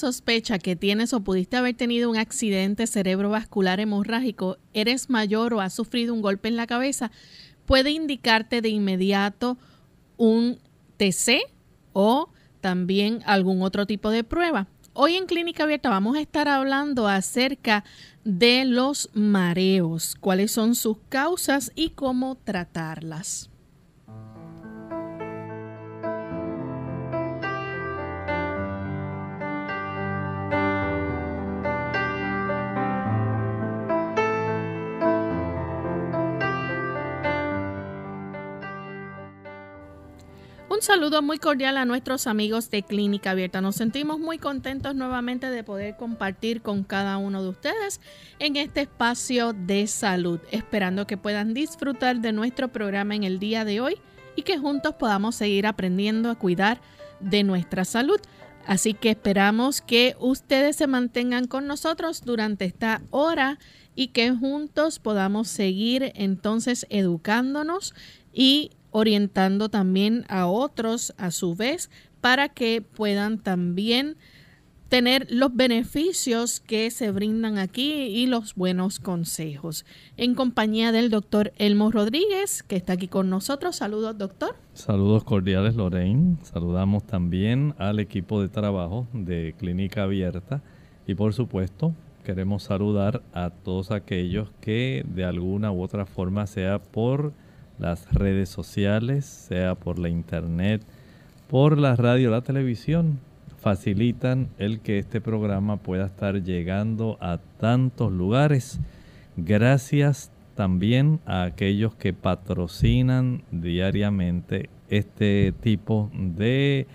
Sospecha que tienes o pudiste haber tenido un accidente cerebrovascular hemorrágico, eres mayor o has sufrido un golpe en la cabeza, puede indicarte de inmediato un TC o también algún otro tipo de prueba. Hoy en Clínica Abierta vamos a estar hablando acerca de los mareos, cuáles son sus causas y cómo tratarlas. Un saludo muy cordial a nuestros amigos de Clínica Abierta. Nos sentimos muy contentos nuevamente de poder compartir con cada uno de ustedes en este espacio de salud, esperando que puedan disfrutar de nuestro programa en el día de hoy y que juntos podamos seguir aprendiendo a cuidar de nuestra salud. Así que esperamos que ustedes se mantengan con nosotros durante esta hora y que juntos podamos seguir entonces educándonos y orientando también a otros a su vez para que puedan también tener los beneficios que se brindan aquí y los buenos consejos. En compañía del doctor Elmo Rodríguez, que está aquí con nosotros. Saludos, doctor. Saludos cordiales, Lorraine. Saludamos también al equipo de trabajo de Clínica Abierta y por supuesto queremos saludar a todos aquellos que de alguna u otra forma, sea por las redes sociales, sea por la internet, por la radio, la televisión, facilitan el que este programa pueda estar llegando a tantos lugares. Gracias también a aquellos que patrocinan diariamente este tipo de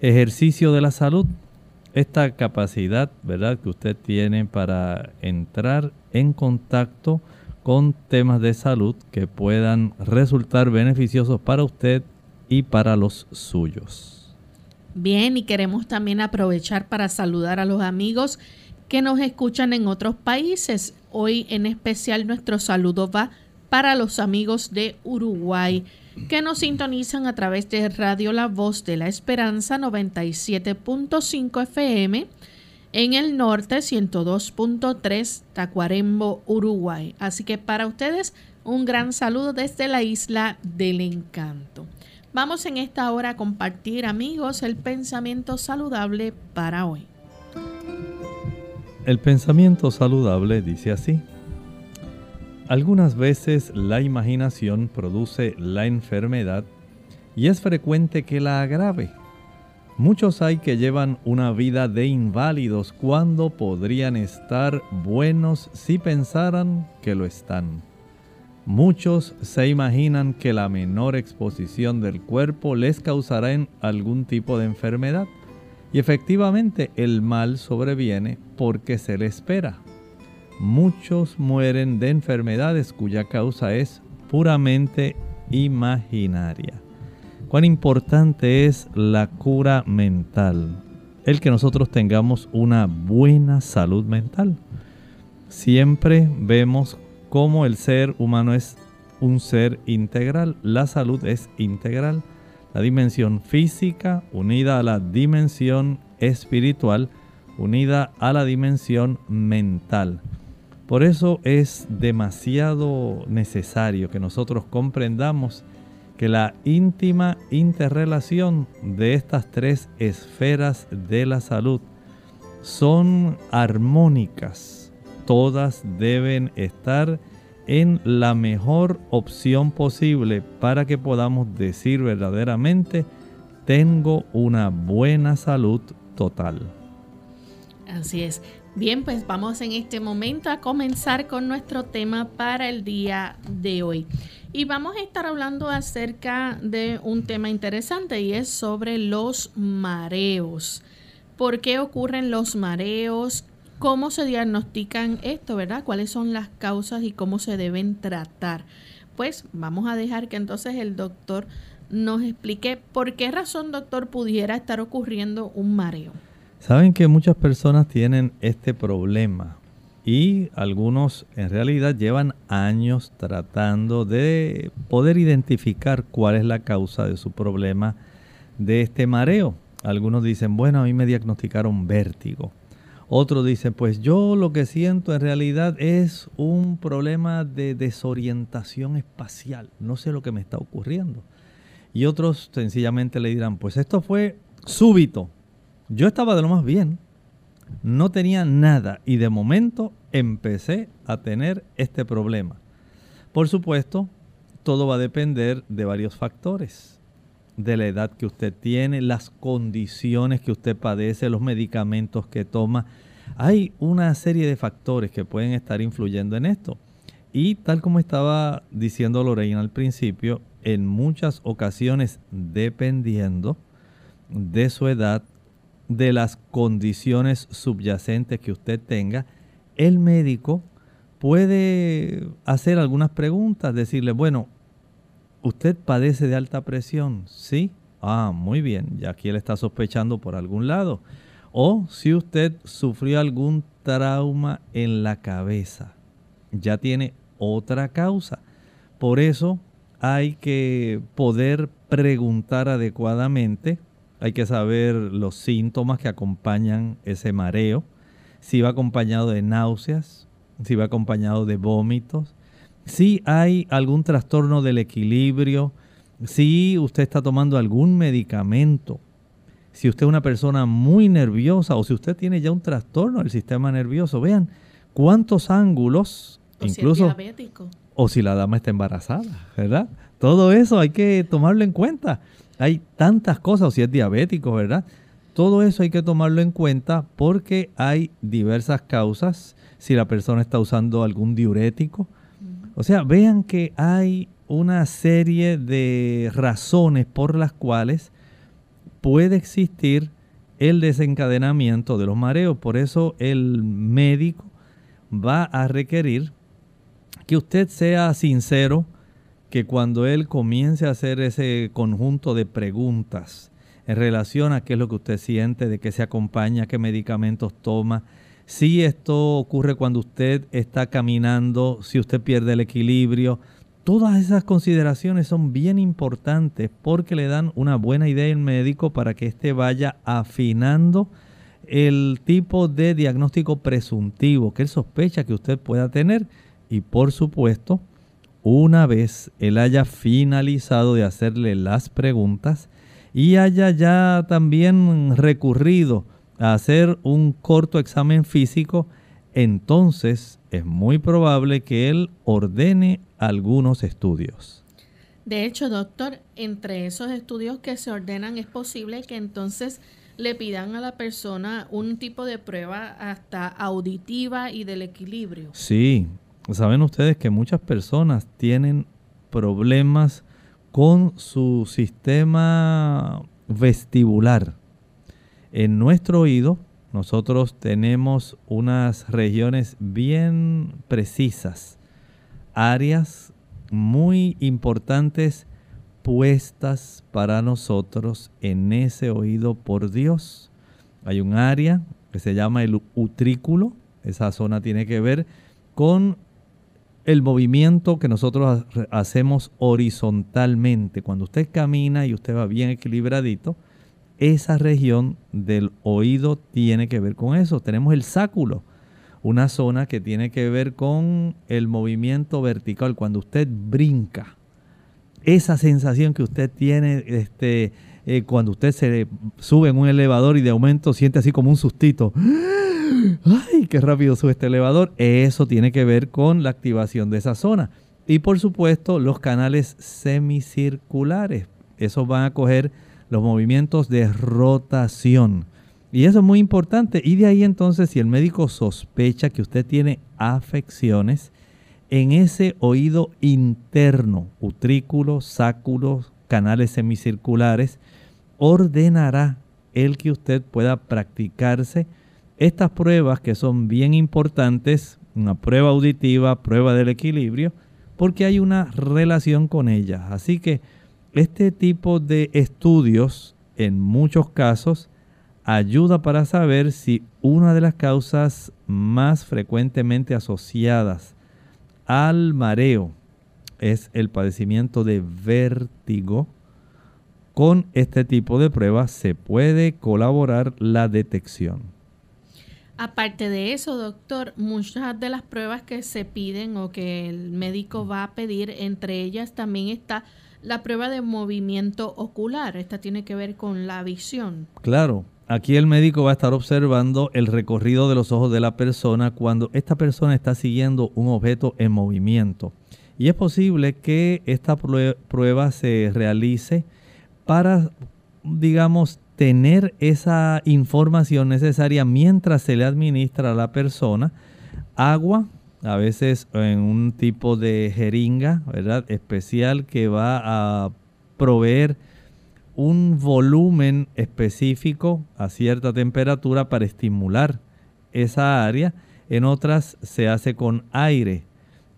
ejercicio de la salud. Esta capacidad, ¿verdad?, que usted tiene para entrar en contacto con temas de salud que puedan resultar beneficiosos para usted y para los suyos. Bien, y queremos también aprovechar para saludar a los amigos que nos escuchan en otros países. Hoy en especial nuestro saludo va para los amigos de Uruguay que nos sintonizan a través de Radio La Voz de la Esperanza 97.5 FM en el norte 102.3 Tacuarembo, Uruguay. Así que para ustedes un gran saludo desde la isla del encanto. Vamos en esta hora a compartir amigos el pensamiento saludable para hoy. El pensamiento saludable dice así. Algunas veces la imaginación produce la enfermedad y es frecuente que la agrave Muchos hay que llevan una vida de inválidos cuando podrían estar buenos si pensaran que lo están. Muchos se imaginan que la menor exposición del cuerpo les causará algún tipo de enfermedad y efectivamente el mal sobreviene porque se le espera. Muchos mueren de enfermedades cuya causa es puramente imaginaria cuán importante es la cura mental, el que nosotros tengamos una buena salud mental. Siempre vemos cómo el ser humano es un ser integral. La salud es integral. La dimensión física unida a la dimensión espiritual, unida a la dimensión mental. Por eso es demasiado necesario que nosotros comprendamos que la íntima interrelación de estas tres esferas de la salud son armónicas. Todas deben estar en la mejor opción posible para que podamos decir verdaderamente, tengo una buena salud total. Así es. Bien, pues vamos en este momento a comenzar con nuestro tema para el día de hoy. Y vamos a estar hablando acerca de un tema interesante y es sobre los mareos. ¿Por qué ocurren los mareos? ¿Cómo se diagnostican esto, verdad? ¿Cuáles son las causas y cómo se deben tratar? Pues vamos a dejar que entonces el doctor nos explique por qué razón, doctor, pudiera estar ocurriendo un mareo. Saben que muchas personas tienen este problema y algunos en realidad llevan años tratando de poder identificar cuál es la causa de su problema de este mareo. Algunos dicen, bueno, a mí me diagnosticaron vértigo. Otros dicen, pues yo lo que siento en realidad es un problema de desorientación espacial. No sé lo que me está ocurriendo. Y otros sencillamente le dirán, pues esto fue súbito. Yo estaba de lo más bien, no tenía nada y de momento empecé a tener este problema. Por supuesto, todo va a depender de varios factores, de la edad que usted tiene, las condiciones que usted padece, los medicamentos que toma. Hay una serie de factores que pueden estar influyendo en esto. Y tal como estaba diciendo Lorena al principio, en muchas ocasiones, dependiendo de su edad, de las condiciones subyacentes que usted tenga, el médico puede hacer algunas preguntas, decirle, bueno, ¿usted padece de alta presión? Sí. Ah, muy bien, ya aquí él está sospechando por algún lado. O si usted sufrió algún trauma en la cabeza, ya tiene otra causa. Por eso hay que poder preguntar adecuadamente hay que saber los síntomas que acompañan ese mareo, si va acompañado de náuseas, si va acompañado de vómitos, si hay algún trastorno del equilibrio, si usted está tomando algún medicamento, si usted es una persona muy nerviosa o si usted tiene ya un trastorno del sistema nervioso. Vean cuántos ángulos, incluso... o si la dama está embarazada, ¿verdad? Todo eso hay que tomarlo en cuenta. Hay tantas cosas, o si es diabético, ¿verdad? Todo eso hay que tomarlo en cuenta porque hay diversas causas. Si la persona está usando algún diurético. O sea, vean que hay una serie de razones por las cuales puede existir el desencadenamiento de los mareos. Por eso el médico va a requerir que usted sea sincero que cuando él comience a hacer ese conjunto de preguntas en relación a qué es lo que usted siente, de qué se acompaña, qué medicamentos toma, si esto ocurre cuando usted está caminando, si usted pierde el equilibrio, todas esas consideraciones son bien importantes porque le dan una buena idea al médico para que éste vaya afinando el tipo de diagnóstico presuntivo que él sospecha que usted pueda tener y por supuesto una vez él haya finalizado de hacerle las preguntas y haya ya también recurrido a hacer un corto examen físico, entonces es muy probable que él ordene algunos estudios. De hecho, doctor, entre esos estudios que se ordenan es posible que entonces le pidan a la persona un tipo de prueba hasta auditiva y del equilibrio. Sí, Saben ustedes que muchas personas tienen problemas con su sistema vestibular. En nuestro oído nosotros tenemos unas regiones bien precisas, áreas muy importantes puestas para nosotros en ese oído por Dios. Hay un área que se llama el utrículo, esa zona tiene que ver con el movimiento que nosotros hacemos horizontalmente. Cuando usted camina y usted va bien equilibradito, esa región del oído tiene que ver con eso. Tenemos el sáculo, una zona que tiene que ver con el movimiento vertical. Cuando usted brinca, esa sensación que usted tiene este, eh, cuando usted se sube en un elevador y de aumento siente así como un sustito. ¡Ay, qué rápido sube este elevador! Eso tiene que ver con la activación de esa zona. Y por supuesto, los canales semicirculares. Esos van a coger los movimientos de rotación. Y eso es muy importante. Y de ahí entonces, si el médico sospecha que usted tiene afecciones en ese oído interno, utrículo, sáculo, canales semicirculares, ordenará el que usted pueda practicarse estas pruebas que son bien importantes, una prueba auditiva, prueba del equilibrio, porque hay una relación con ellas. Así que este tipo de estudios, en muchos casos, ayuda para saber si una de las causas más frecuentemente asociadas al mareo es el padecimiento de vértigo. Con este tipo de pruebas se puede colaborar la detección. Aparte de eso, doctor, muchas de las pruebas que se piden o que el médico va a pedir, entre ellas también está la prueba de movimiento ocular. Esta tiene que ver con la visión. Claro, aquí el médico va a estar observando el recorrido de los ojos de la persona cuando esta persona está siguiendo un objeto en movimiento. Y es posible que esta prueba se realice para, digamos, tener esa información necesaria mientras se le administra a la persona agua, a veces en un tipo de jeringa, ¿verdad? Especial que va a proveer un volumen específico a cierta temperatura para estimular esa área. En otras se hace con aire.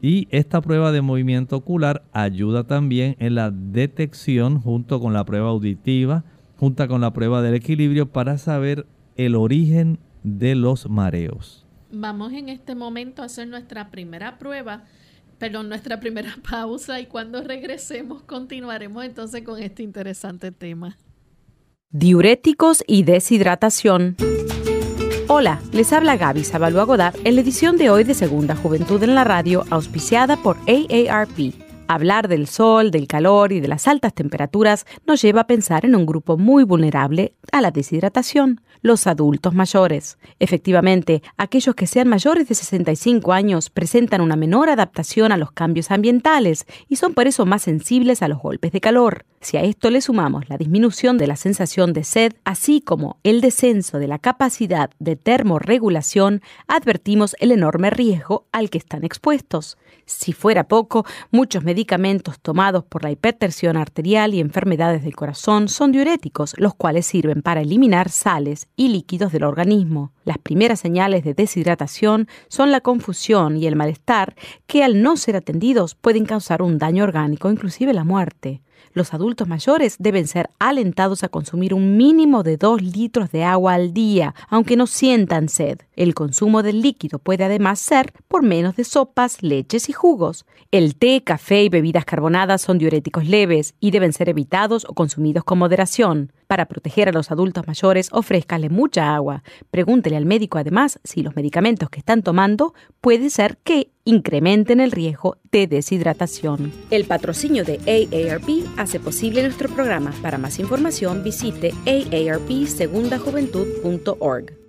Y esta prueba de movimiento ocular ayuda también en la detección junto con la prueba auditiva, junto con la prueba del equilibrio para saber el origen de los mareos. Vamos en este momento a hacer nuestra primera prueba, perdón, nuestra primera pausa y cuando regresemos continuaremos entonces con este interesante tema. Diuréticos y deshidratación. Hola, les habla Gaby Sabalua Godard en la edición de hoy de Segunda Juventud en la Radio, auspiciada por AARP. Hablar del sol, del calor y de las altas temperaturas nos lleva a pensar en un grupo muy vulnerable a la deshidratación los adultos mayores. Efectivamente, aquellos que sean mayores de 65 años presentan una menor adaptación a los cambios ambientales y son por eso más sensibles a los golpes de calor. Si a esto le sumamos la disminución de la sensación de sed, así como el descenso de la capacidad de termorregulación, advertimos el enorme riesgo al que están expuestos. Si fuera poco, muchos medicamentos tomados por la hipertensión arterial y enfermedades del corazón son diuréticos, los cuales sirven para eliminar sales y líquidos del organismo. Las primeras señales de deshidratación son la confusión y el malestar que al no ser atendidos pueden causar un daño orgánico, inclusive la muerte. Los adultos mayores deben ser alentados a consumir un mínimo de 2 litros de agua al día, aunque no sientan sed. El consumo del líquido puede además ser por menos de sopas, leches y jugos. El té, café y bebidas carbonadas son diuréticos leves y deben ser evitados o consumidos con moderación. Para proteger a los adultos mayores, ofrézcale mucha agua. Pregúntele al médico además si los medicamentos que están tomando puede ser que incrementen el riesgo de deshidratación. El patrocinio de AARP hace posible nuestro programa. Para más información visite aarpsegundajuventud.org.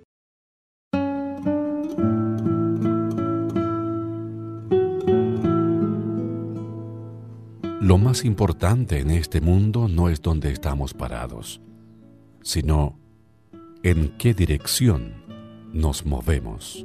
Lo más importante en este mundo no es donde estamos parados, sino en qué dirección nos movemos.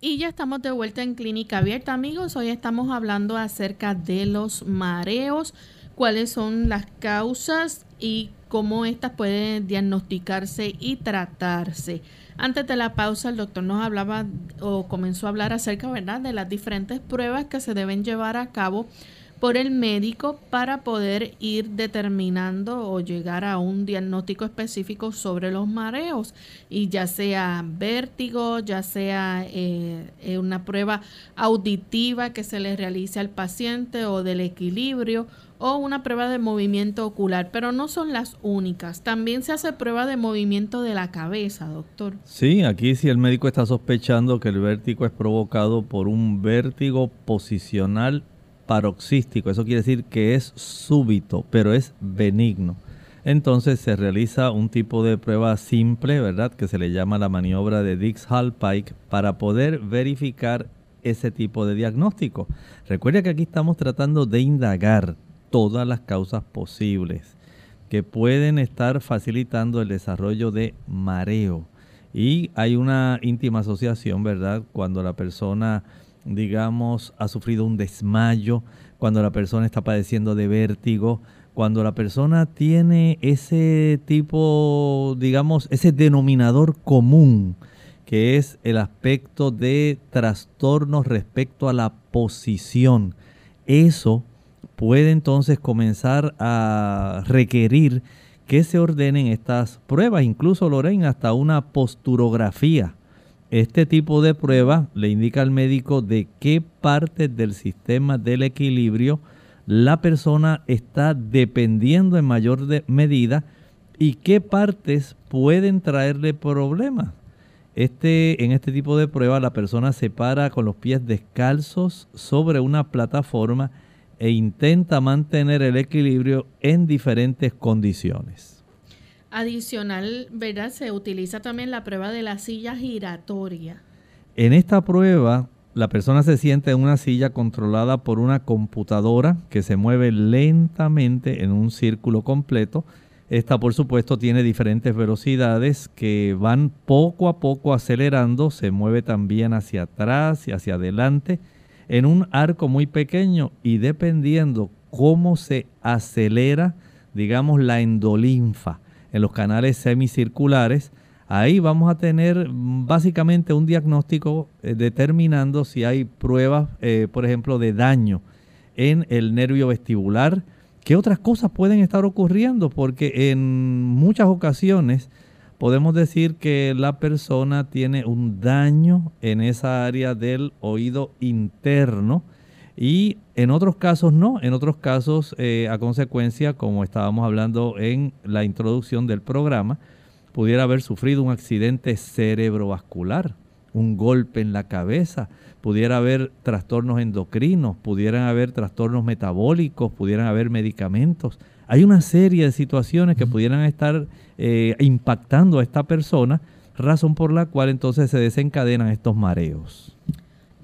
Y ya estamos de vuelta en Clínica Abierta, amigos. Hoy estamos hablando acerca de los mareos, cuáles son las causas y cómo estas pueden diagnosticarse y tratarse. Antes de la pausa, el doctor nos hablaba o comenzó a hablar acerca, ¿verdad?, de las diferentes pruebas que se deben llevar a cabo por el médico para poder ir determinando o llegar a un diagnóstico específico sobre los mareos y ya sea vértigo, ya sea eh, eh, una prueba auditiva que se le realice al paciente o del equilibrio o una prueba de movimiento ocular, pero no son las únicas. También se hace prueba de movimiento de la cabeza, doctor. Sí, aquí si el médico está sospechando que el vértigo es provocado por un vértigo posicional paroxístico, eso quiere decir que es súbito, pero es benigno. Entonces se realiza un tipo de prueba simple, ¿verdad? Que se le llama la maniobra de Dix-Hallpike para poder verificar ese tipo de diagnóstico. Recuerda que aquí estamos tratando de indagar todas las causas posibles que pueden estar facilitando el desarrollo de mareo. Y hay una íntima asociación, ¿verdad? Cuando la persona digamos, ha sufrido un desmayo, cuando la persona está padeciendo de vértigo, cuando la persona tiene ese tipo, digamos, ese denominador común, que es el aspecto de trastornos respecto a la posición. Eso puede entonces comenzar a requerir que se ordenen estas pruebas, incluso Lorena, hasta una posturografía este tipo de prueba le indica al médico de qué parte del sistema del equilibrio la persona está dependiendo en mayor medida y qué partes pueden traerle problemas. Este, en este tipo de prueba la persona se para con los pies descalzos sobre una plataforma e intenta mantener el equilibrio en diferentes condiciones. Adicional, ¿verdad? Se utiliza también la prueba de la silla giratoria. En esta prueba, la persona se siente en una silla controlada por una computadora que se mueve lentamente en un círculo completo. Esta, por supuesto, tiene diferentes velocidades que van poco a poco acelerando, se mueve también hacia atrás y hacia adelante en un arco muy pequeño y dependiendo cómo se acelera, digamos, la endolinfa en los canales semicirculares. Ahí vamos a tener básicamente un diagnóstico eh, determinando si hay pruebas, eh, por ejemplo, de daño en el nervio vestibular. ¿Qué otras cosas pueden estar ocurriendo? Porque en muchas ocasiones podemos decir que la persona tiene un daño en esa área del oído interno y en otros casos no, en otros casos eh, a consecuencia, como estábamos hablando en la introducción del programa, pudiera haber sufrido un accidente cerebrovascular, un golpe en la cabeza, pudiera haber trastornos endocrinos, pudieran haber trastornos metabólicos, pudieran haber medicamentos. Hay una serie de situaciones que pudieran estar eh, impactando a esta persona, razón por la cual entonces se desencadenan estos mareos.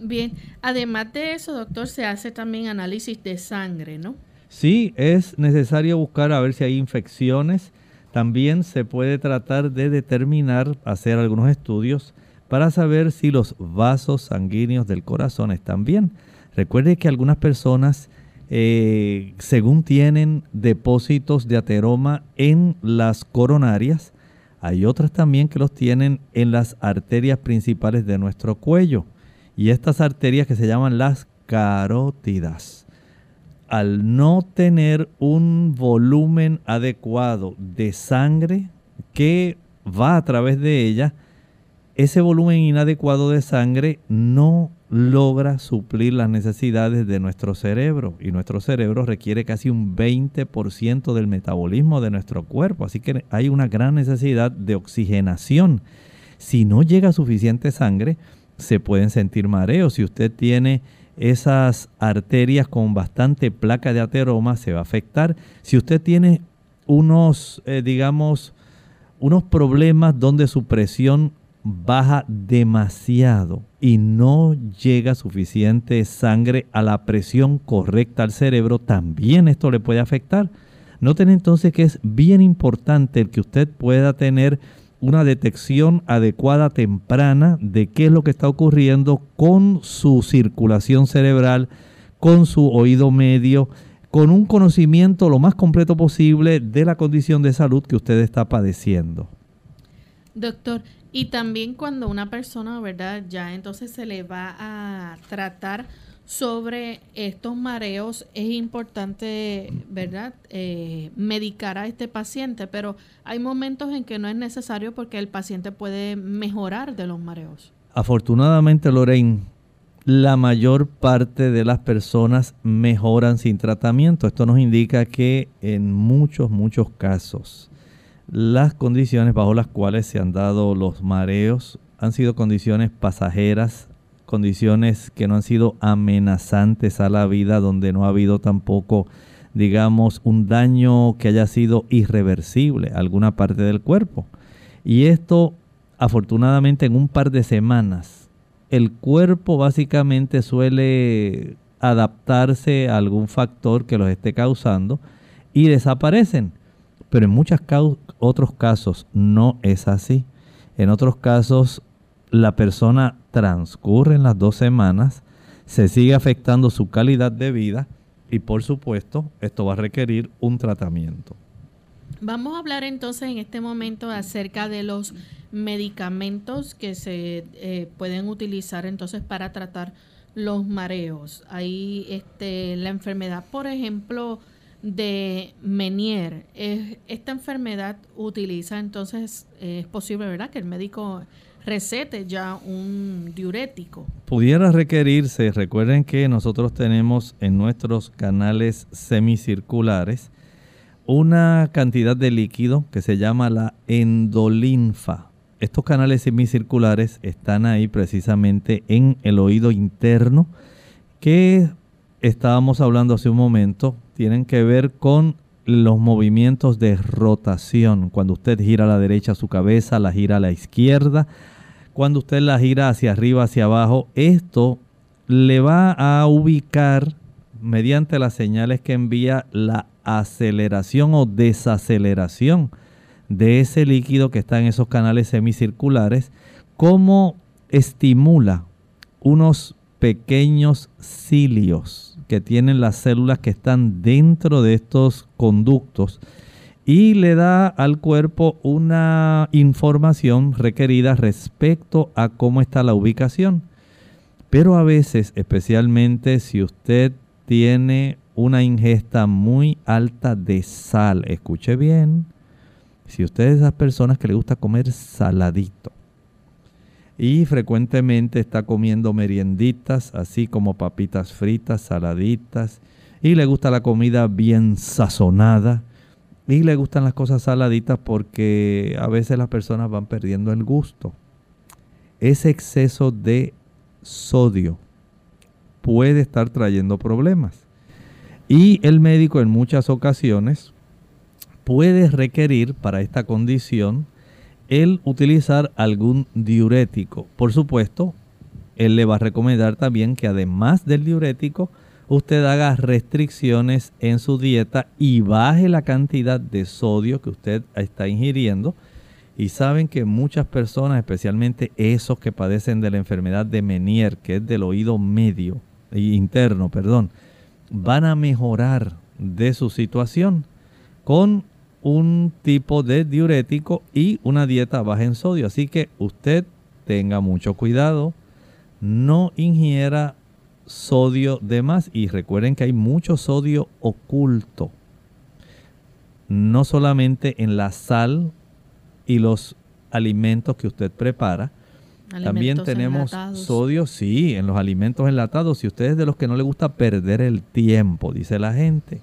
Bien, además de eso, doctor, se hace también análisis de sangre, ¿no? Sí, es necesario buscar a ver si hay infecciones. También se puede tratar de determinar, hacer algunos estudios para saber si los vasos sanguíneos del corazón están bien. Recuerde que algunas personas, eh, según tienen depósitos de ateroma en las coronarias, hay otras también que los tienen en las arterias principales de nuestro cuello. Y estas arterias que se llaman las carótidas, al no tener un volumen adecuado de sangre que va a través de ella, ese volumen inadecuado de sangre no logra suplir las necesidades de nuestro cerebro y nuestro cerebro requiere casi un 20% del metabolismo de nuestro cuerpo, así que hay una gran necesidad de oxigenación. Si no llega suficiente sangre, se pueden sentir mareos. Si usted tiene esas arterias con bastante placa de ateroma, se va a afectar. Si usted tiene unos, eh, digamos, unos problemas donde su presión baja demasiado y no llega suficiente sangre a la presión correcta al cerebro, también esto le puede afectar. Noten entonces que es bien importante el que usted pueda tener una detección adecuada temprana de qué es lo que está ocurriendo con su circulación cerebral, con su oído medio, con un conocimiento lo más completo posible de la condición de salud que usted está padeciendo. Doctor, y también cuando una persona, ¿verdad? Ya entonces se le va a tratar sobre estos mareos, es importante, ¿verdad? Eh, medicar a este paciente, pero hay momentos en que no es necesario porque el paciente puede mejorar de los mareos. Afortunadamente, Lorraine, la mayor parte de las personas mejoran sin tratamiento. Esto nos indica que en muchos, muchos casos, las condiciones bajo las cuales se han dado los mareos han sido condiciones pasajeras, condiciones que no han sido amenazantes a la vida, donde no ha habido tampoco, digamos, un daño que haya sido irreversible a alguna parte del cuerpo. Y esto, afortunadamente, en un par de semanas, el cuerpo básicamente suele adaptarse a algún factor que los esté causando y desaparecen. Pero en muchos otros casos no es así. En otros casos la persona transcurre en las dos semanas, se sigue afectando su calidad de vida y por supuesto esto va a requerir un tratamiento. Vamos a hablar entonces en este momento acerca de los medicamentos que se eh, pueden utilizar entonces para tratar los mareos. Hay este, la enfermedad, por ejemplo, de Menier. esta enfermedad utiliza entonces, es posible, ¿verdad? Que el médico recete ya un diurético. Pudiera requerirse, recuerden que nosotros tenemos en nuestros canales semicirculares una cantidad de líquido que se llama la endolinfa. Estos canales semicirculares están ahí precisamente en el oído interno que estábamos hablando hace un momento. Tienen que ver con los movimientos de rotación. Cuando usted gira a la derecha su cabeza, la gira a la izquierda, cuando usted la gira hacia arriba, hacia abajo, esto le va a ubicar mediante las señales que envía la aceleración o desaceleración de ese líquido que está en esos canales semicirculares, cómo estimula unos pequeños cilios que tienen las células que están dentro de estos conductos y le da al cuerpo una información requerida respecto a cómo está la ubicación. Pero a veces, especialmente si usted tiene una ingesta muy alta de sal, escuche bien, si usted es de esas personas que le gusta comer saladito y frecuentemente está comiendo merienditas, así como papitas fritas, saladitas, y le gusta la comida bien sazonada, y le gustan las cosas saladitas porque a veces las personas van perdiendo el gusto. Ese exceso de sodio puede estar trayendo problemas. Y el médico en muchas ocasiones puede requerir para esta condición el utilizar algún diurético. Por supuesto, él le va a recomendar también que además del diurético, usted haga restricciones en su dieta y baje la cantidad de sodio que usted está ingiriendo. Y saben que muchas personas, especialmente esos que padecen de la enfermedad de Menier, que es del oído medio, interno, perdón, van a mejorar de su situación con un tipo de diurético y una dieta baja en sodio. Así que usted tenga mucho cuidado, no ingiera sodio de más. Y recuerden que hay mucho sodio oculto. No solamente en la sal y los alimentos que usted prepara. También tenemos sodio, sí, en los alimentos enlatados. Si usted es de los que no le gusta perder el tiempo, dice la gente,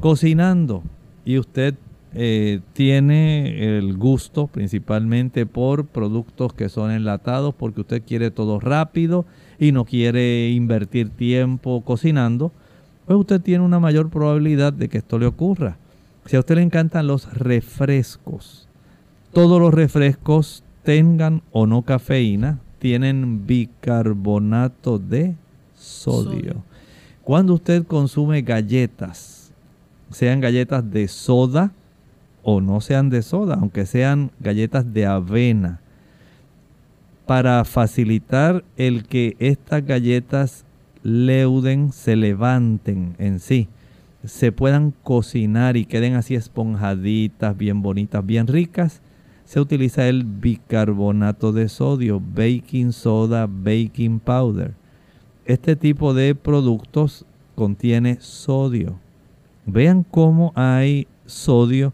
cocinando y usted eh, tiene el gusto principalmente por productos que son enlatados porque usted quiere todo rápido y no quiere invertir tiempo cocinando, pues usted tiene una mayor probabilidad de que esto le ocurra. Si a usted le encantan los refrescos, todos los refrescos tengan o no cafeína, tienen bicarbonato de sodio. Cuando usted consume galletas, sean galletas de soda o no sean de soda, aunque sean galletas de avena, para facilitar el que estas galletas leuden, se levanten en sí, se puedan cocinar y queden así esponjaditas, bien bonitas, bien ricas, se utiliza el bicarbonato de sodio, baking soda, baking powder. Este tipo de productos contiene sodio. Vean cómo hay sodio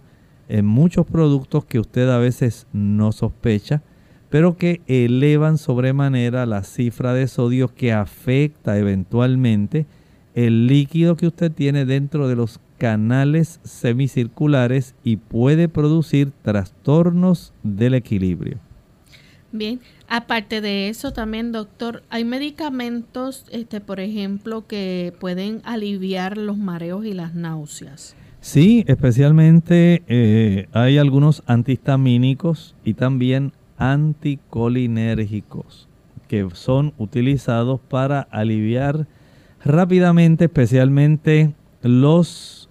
en muchos productos que usted a veces no sospecha pero que elevan sobremanera la cifra de sodio que afecta eventualmente el líquido que usted tiene dentro de los canales semicirculares y puede producir trastornos del equilibrio. Bien, aparte de eso también, doctor, hay medicamentos, este, por ejemplo, que pueden aliviar los mareos y las náuseas. Sí, especialmente eh, hay algunos antihistamínicos y también anticolinérgicos que son utilizados para aliviar rápidamente, especialmente los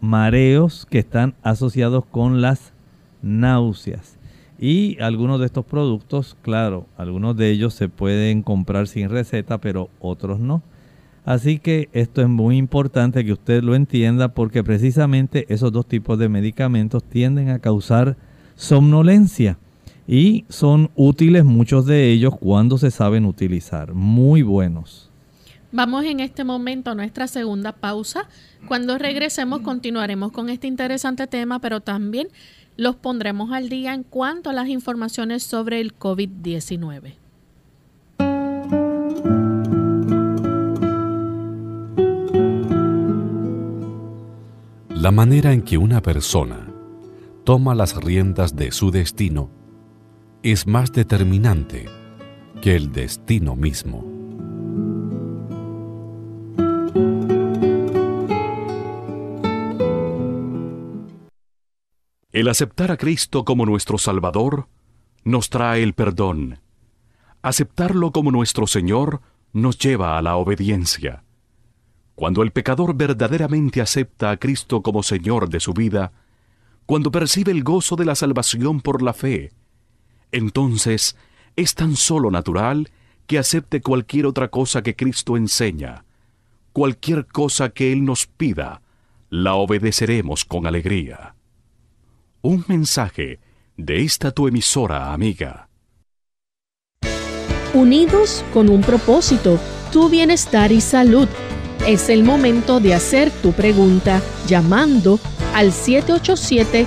mareos que están asociados con las náuseas. Y algunos de estos productos, claro, algunos de ellos se pueden comprar sin receta, pero otros no. Así que esto es muy importante que usted lo entienda porque precisamente esos dos tipos de medicamentos tienden a causar somnolencia y son útiles muchos de ellos cuando se saben utilizar. Muy buenos. Vamos en este momento a nuestra segunda pausa. Cuando regresemos continuaremos con este interesante tema, pero también los pondremos al día en cuanto a las informaciones sobre el COVID-19. La manera en que una persona toma las riendas de su destino es más determinante que el destino mismo. El aceptar a Cristo como nuestro Salvador nos trae el perdón. Aceptarlo como nuestro Señor nos lleva a la obediencia. Cuando el pecador verdaderamente acepta a Cristo como Señor de su vida, cuando percibe el gozo de la salvación por la fe, entonces es tan solo natural que acepte cualquier otra cosa que Cristo enseña. Cualquier cosa que Él nos pida, la obedeceremos con alegría. Un mensaje de esta tu emisora amiga. Unidos con un propósito, tu bienestar y salud. Es el momento de hacer tu pregunta llamando al 787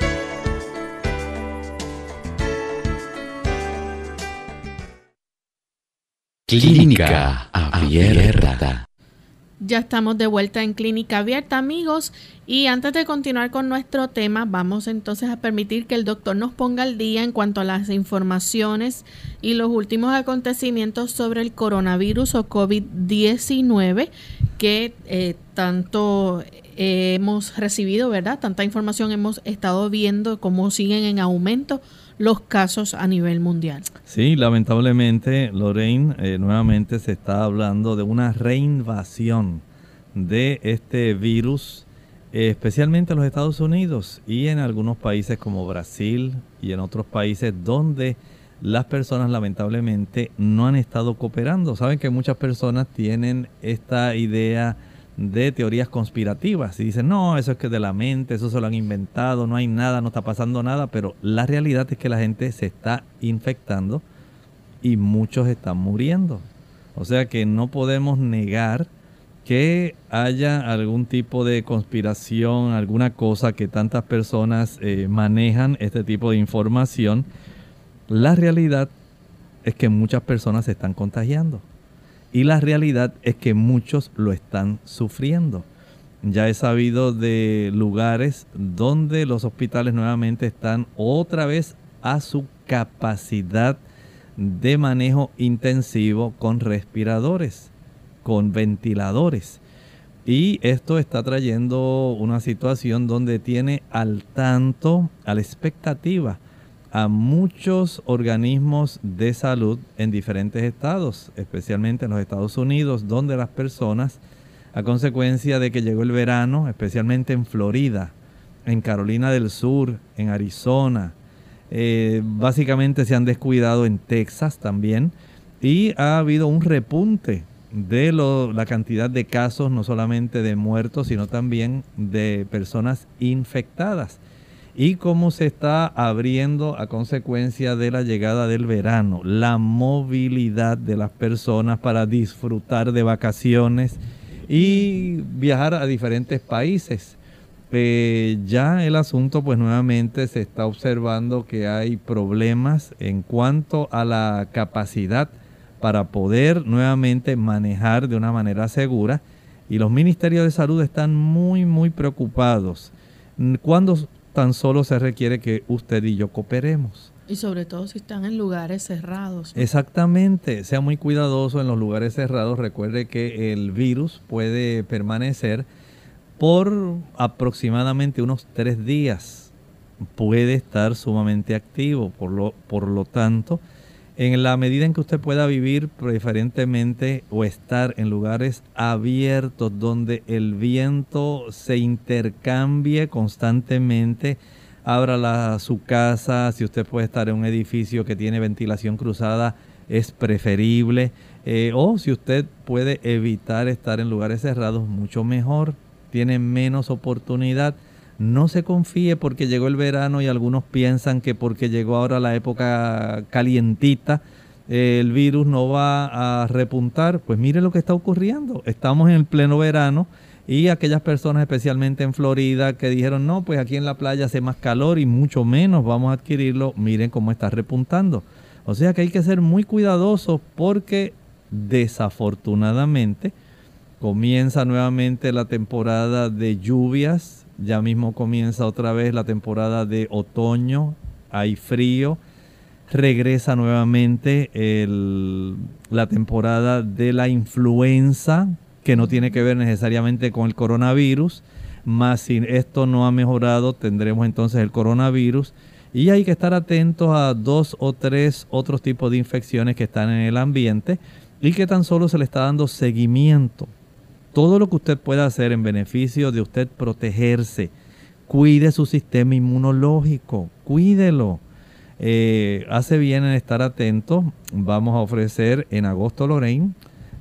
Clínica Abierta. Ya estamos de vuelta en Clínica Abierta, amigos. Y antes de continuar con nuestro tema, vamos entonces a permitir que el doctor nos ponga al día en cuanto a las informaciones y los últimos acontecimientos sobre el coronavirus o COVID-19 que eh, tanto hemos recibido, ¿verdad? Tanta información hemos estado viendo cómo siguen en aumento los casos a nivel mundial. Sí, lamentablemente, Lorraine, eh, nuevamente se está hablando de una reinvasión de este virus, especialmente en los Estados Unidos y en algunos países como Brasil y en otros países donde las personas lamentablemente no han estado cooperando. Saben que muchas personas tienen esta idea de teorías conspirativas y dicen, no, eso es que de la mente, eso se lo han inventado, no hay nada, no está pasando nada, pero la realidad es que la gente se está infectando y muchos están muriendo. O sea que no podemos negar que haya algún tipo de conspiración, alguna cosa que tantas personas eh, manejan este tipo de información. La realidad es que muchas personas se están contagiando. Y la realidad es que muchos lo están sufriendo. Ya he sabido de lugares donde los hospitales nuevamente están otra vez a su capacidad de manejo intensivo con respiradores, con ventiladores. Y esto está trayendo una situación donde tiene al tanto, a la expectativa, a muchos organismos de salud en diferentes estados, especialmente en los Estados Unidos, donde las personas, a consecuencia de que llegó el verano, especialmente en Florida, en Carolina del Sur, en Arizona, eh, básicamente se han descuidado en Texas también, y ha habido un repunte de la cantidad de casos, no solamente de muertos, sino también de personas infectadas y cómo se está abriendo a consecuencia de la llegada del verano, la movilidad de las personas para disfrutar de vacaciones y viajar a diferentes países. Eh, ya el asunto pues nuevamente se está observando que hay problemas en cuanto a la capacidad para poder nuevamente manejar de una manera segura y los ministerios de salud están muy muy preocupados. Cuando tan solo se requiere que usted y yo cooperemos. Y sobre todo si están en lugares cerrados. Exactamente, sea muy cuidadoso en los lugares cerrados. Recuerde que el virus puede permanecer por aproximadamente unos tres días. Puede estar sumamente activo, por lo, por lo tanto, en la medida en que usted pueda vivir preferentemente o estar en lugares abiertos donde el viento se intercambie constantemente, abra su casa, si usted puede estar en un edificio que tiene ventilación cruzada, es preferible. Eh, o si usted puede evitar estar en lugares cerrados, mucho mejor, tiene menos oportunidad no se confíe porque llegó el verano y algunos piensan que porque llegó ahora la época calientita, el virus no va a repuntar. Pues mire lo que está ocurriendo. Estamos en el pleno verano y aquellas personas, especialmente en Florida, que dijeron, no, pues aquí en la playa hace más calor y mucho menos vamos a adquirirlo, miren cómo está repuntando. O sea que hay que ser muy cuidadosos porque desafortunadamente comienza nuevamente la temporada de lluvias ya mismo comienza otra vez la temporada de otoño, hay frío. Regresa nuevamente la temporada de la influenza, que no tiene que ver necesariamente con el coronavirus. Más si esto no ha mejorado, tendremos entonces el coronavirus. Y hay que estar atentos a dos o tres otros tipos de infecciones que están en el ambiente y que tan solo se le está dando seguimiento todo lo que usted pueda hacer en beneficio de usted protegerse. Cuide su sistema inmunológico, cuídelo. Eh, hace bien en estar atento. Vamos a ofrecer en agosto Lorraine,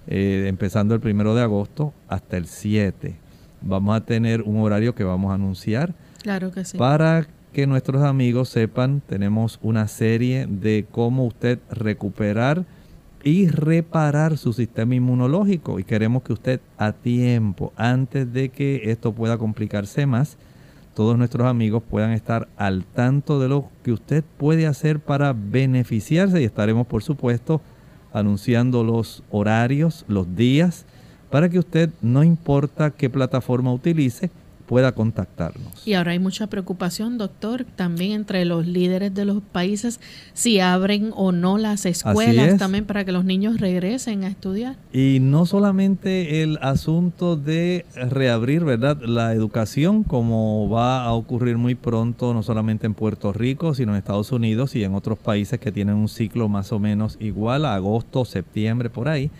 eh, empezando el primero de agosto hasta el 7. Vamos a tener un horario que vamos a anunciar. Claro que sí. Para que nuestros amigos sepan, tenemos una serie de cómo usted recuperar y reparar su sistema inmunológico. Y queremos que usted a tiempo, antes de que esto pueda complicarse más, todos nuestros amigos puedan estar al tanto de lo que usted puede hacer para beneficiarse y estaremos por supuesto anunciando los horarios, los días, para que usted, no importa qué plataforma utilice, pueda contactarnos. Y ahora hay mucha preocupación, doctor, también entre los líderes de los países, si abren o no las escuelas también para que los niños regresen a estudiar. Y no solamente el asunto de reabrir, ¿verdad? La educación, como va a ocurrir muy pronto, no solamente en Puerto Rico, sino en Estados Unidos y en otros países que tienen un ciclo más o menos igual, a agosto, septiembre, por ahí.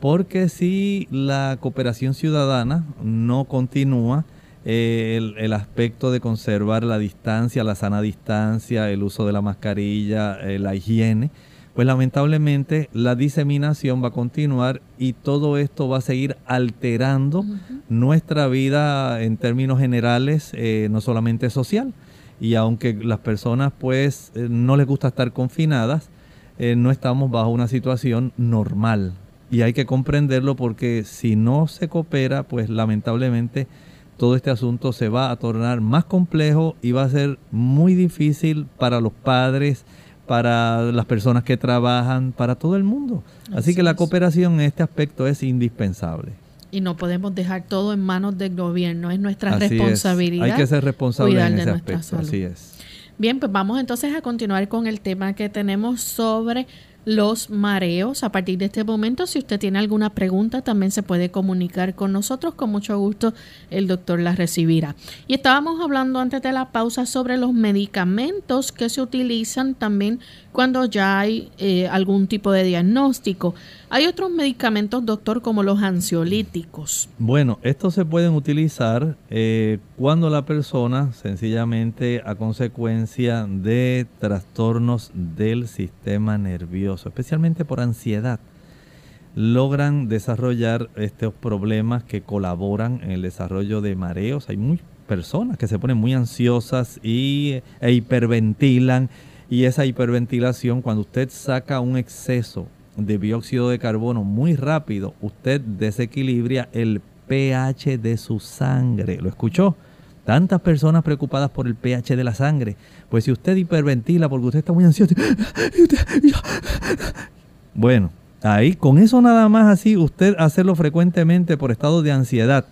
Porque si la cooperación ciudadana no continúa, el, aspecto de conservar la distancia, la sana distancia, el uso de la mascarilla, eh, la higiene, pues lamentablemente la diseminación va a continuar y todo esto va a seguir alterando nuestra vida en términos generales, eh, no solamente social. Y aunque las personas pues eh, no les gusta estar confinadas, eh, no estamos bajo una situación normal. Y hay que comprenderlo porque si no se coopera, pues lamentablemente todo este asunto se va a tornar más complejo y va a ser muy difícil para los padres, para las personas que trabajan, para todo el mundo. Así, que la cooperación en este aspecto es indispensable. Y no podemos dejar todo en manos del gobierno, es nuestra responsabilidad. Hay que ser responsable en ese aspecto, así es. Bien, pues vamos entonces a continuar con el tema que tenemos sobre los mareos. A partir de este momento, si usted tiene alguna pregunta, también se puede comunicar con nosotros. Con mucho gusto, el doctor la recibirá. Y estábamos hablando antes de la pausa sobre los medicamentos que se utilizan también cuando ya hay eh, algún tipo de diagnóstico. Hay otros medicamentos, doctor, como los ansiolíticos. Bueno, estos se pueden utilizar eh, cuando la persona, sencillamente a consecuencia de trastornos del sistema nervioso, especialmente por ansiedad, logran desarrollar estos problemas que colaboran en el desarrollo de mareos. Hay muchas personas que se ponen muy ansiosas y, e hiperventilan. Y esa hiperventilación, cuando usted saca un exceso de dióxido de carbono muy rápido, usted desequilibra el pH de su sangre. ¿Lo escuchó? Tantas personas preocupadas por el pH de la sangre. Pues si usted hiperventila porque usted está muy ansioso. Bueno, ahí con eso nada más así, usted hacerlo frecuentemente por estado de ansiedad,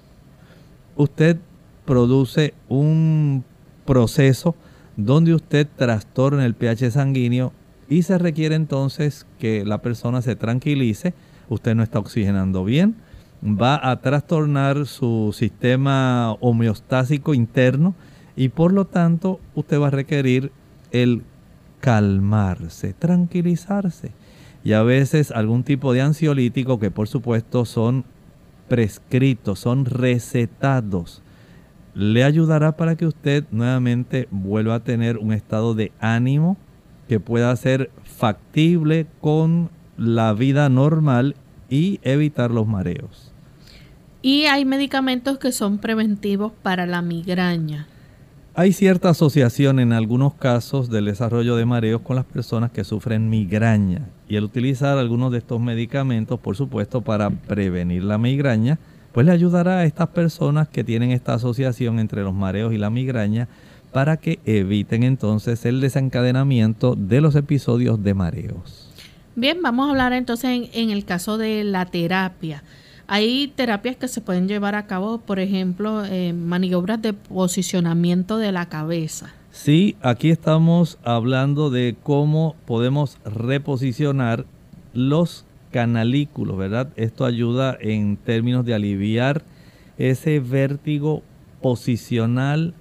usted produce un proceso donde usted trastorna el pH sanguíneo y se requiere entonces que la persona se tranquilice, usted no está oxigenando bien, va a trastornar su sistema homeostásico interno y por lo tanto usted va a requerir el calmarse, tranquilizarse. Y a veces algún tipo de ansiolítico que por supuesto son prescritos, son recetados le ayudará para que usted nuevamente vuelva a tener un estado de ánimo que pueda ser factible con la vida normal y evitar los mareos. Y hay medicamentos que son preventivos para la migraña. Hay cierta asociación en algunos casos del desarrollo de mareos con las personas que sufren migraña y el utilizar algunos de estos medicamentos, por supuesto, para prevenir la migraña, pues le ayudará a estas personas que tienen esta asociación entre los mareos y la migraña para que eviten entonces el desencadenamiento de los episodios de mareos. Bien, vamos a hablar entonces en, el caso de la terapia. Hay terapias que se pueden llevar a cabo, por ejemplo, maniobras de posicionamiento de la cabeza. Sí, aquí estamos hablando de cómo podemos reposicionar los canalículos, ¿verdad? Esto ayuda en términos de aliviar ese vértigo posicional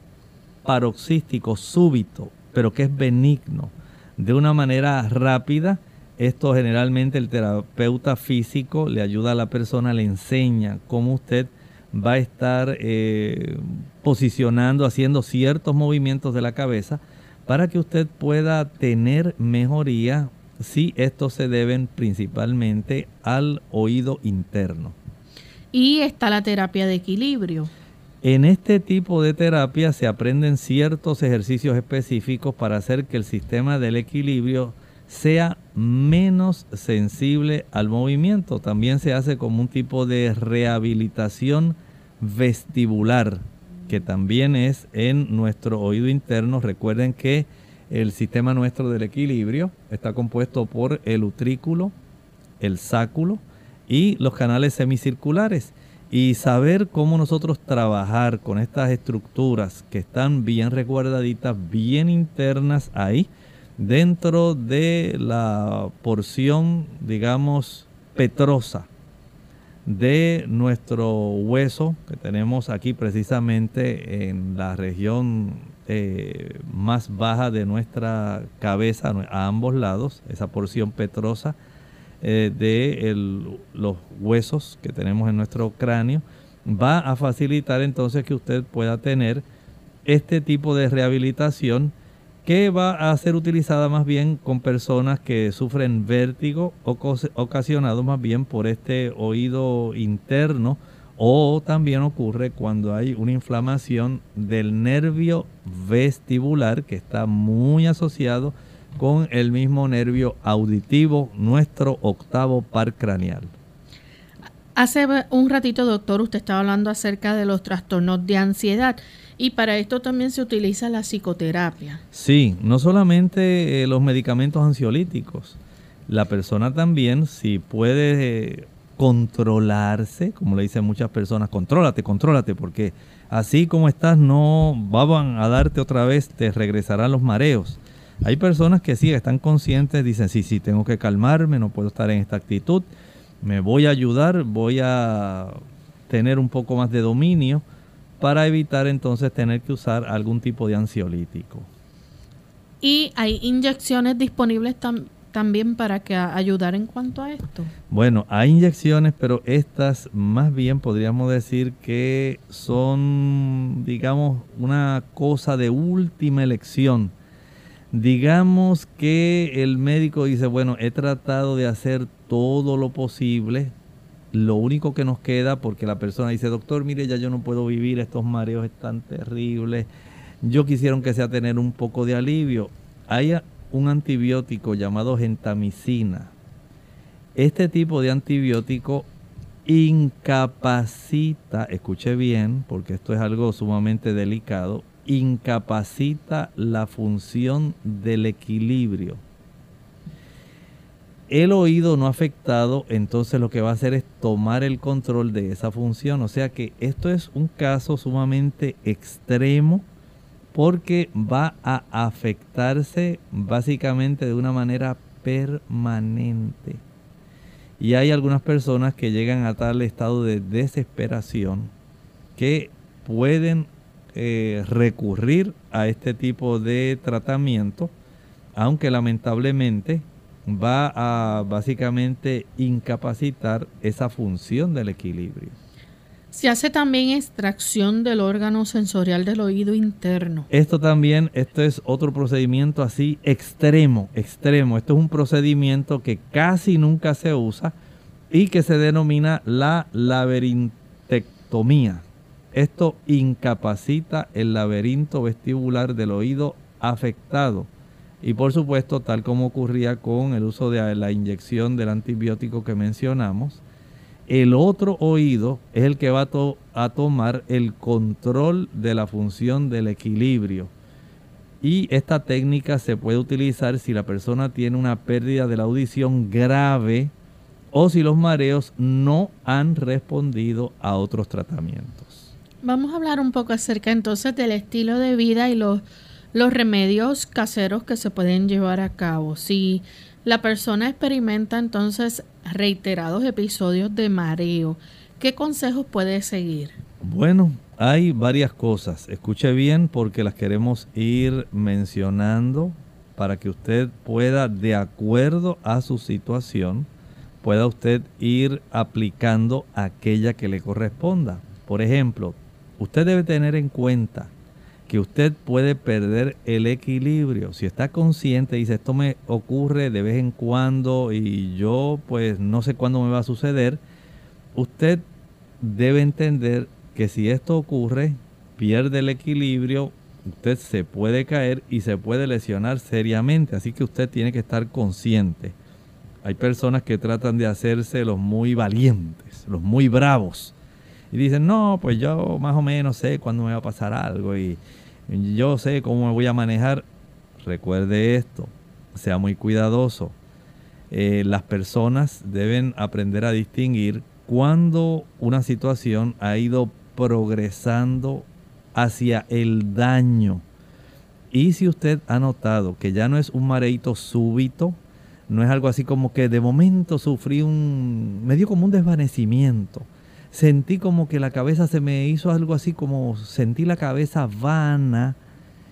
paroxístico súbito, pero que es benigno. De una manera rápida, esto generalmente el terapeuta físico le ayuda a la persona, le enseña cómo usted va a estar eh, posicionando, haciendo ciertos movimientos de la cabeza para que usted pueda tener mejoría Sí, estos se deben principalmente al oído interno. Y está la terapia de equilibrio. En este tipo de terapia se aprenden ciertos ejercicios específicos para hacer que el sistema del equilibrio sea menos sensible al movimiento. También se hace como un tipo de rehabilitación vestibular, que también es en nuestro oído interno. Recuerden que el sistema nuestro del equilibrio está compuesto por el utrículo, el sáculo y los canales semicirculares. Y saber cómo nosotros trabajar con estas estructuras que están bien recuerdaditas, bien internas ahí, dentro de la porción, digamos, petrosa de nuestro hueso que tenemos aquí precisamente en la región eh, más baja de nuestra cabeza a ambos lados, esa porción petrosa eh, de los huesos que tenemos en nuestro cráneo, va a facilitar entonces que usted pueda tener este tipo de rehabilitación que va a ser utilizada más bien con personas que sufren vértigo ocasionado más bien por este oído interno o también ocurre cuando hay una inflamación del nervio vestibular que está muy asociado con el mismo nervio auditivo, nuestro octavo par craneal. Hace un ratito, doctor, usted estaba hablando acerca de los trastornos de ansiedad y para esto también se utiliza la psicoterapia. Sí, no solamente eh, los medicamentos ansiolíticos. La persona también, si puede controlarse, como le dicen muchas personas, contrólate, contrólate, porque así como estás no van a darte otra vez, te regresarán los mareos. Hay personas que sí están conscientes, dicen, sí, sí, tengo que calmarme, no puedo estar en esta actitud, me voy a ayudar, voy a tener un poco más de dominio para evitar entonces tener que usar algún tipo de ansiolítico. ¿Y hay inyecciones disponibles también para que ayudar en cuanto a esto? Bueno, hay inyecciones, pero estas más bien podríamos decir que son, digamos, una cosa de última elección Digamos que el médico dice, bueno, he tratado de hacer todo lo posible. Lo único que nos queda, porque la persona dice, doctor, mire, ya yo no puedo vivir, estos mareos están terribles. Yo quisiera que sea tener un poco de alivio. Hay un antibiótico llamado gentamicina. Este tipo de antibiótico incapacita, escuche bien, porque esto es algo sumamente delicado, incapacita la función del equilibrio. El oído no afectado, entonces lo que va a hacer es tomar el control de esa función. O sea que esto es un caso sumamente extremo porque va a afectarse básicamente de una manera permanente. Y hay algunas personas que llegan a tal estado de desesperación que pueden eh, recurrir a este tipo de tratamiento, aunque lamentablemente va a básicamente incapacitar esa función del equilibrio. Se hace también extracción del órgano sensorial del oído interno. Esto también, esto es otro procedimiento así extremo, extremo. Esto es un procedimiento que casi nunca se usa y que se denomina la laberintectomía. Esto incapacita el laberinto vestibular del oído afectado. Y por supuesto, tal como ocurría con el uso de la inyección del antibiótico que mencionamos, el otro oído es el que va a, tomar el control de la función del equilibrio. Y esta técnica se puede utilizar si la persona tiene una pérdida de la audición grave o si los mareos no han respondido a otros tratamientos. Vamos a hablar un poco acerca entonces del estilo de vida y los, los remedios caseros que se pueden llevar a cabo. Si la persona experimenta entonces reiterados episodios de mareo, ¿qué consejos puede seguir? Bueno, hay varias cosas. Escuche bien porque las queremos ir mencionando para que usted pueda, de acuerdo a su situación, pueda usted ir aplicando aquella que le corresponda. Por ejemplo, usted debe tener en cuenta que usted puede perder el equilibrio. Si está consciente, dice, esto me ocurre de vez en cuando y yo pues no sé cuándo me va a suceder, usted debe entender que si esto ocurre, pierde el equilibrio, usted se puede caer y se puede lesionar seriamente. Así que usted tiene que estar consciente. Hay personas que tratan de hacerse los muy valientes, los muy bravos y dicen, no, pues yo más o menos sé cuándo me va a pasar algo y yo sé cómo me voy a manejar. Recuerde esto, sea muy cuidadoso. Eh, las personas deben aprender a distinguir cuando una situación ha ido progresando hacia el daño. Y si usted ha notado que ya no es un mareito súbito, no es algo así como que de momento sufrí un, me dio como un desvanecimiento sentí como que la cabeza se me hizo algo así como sentí la cabeza vana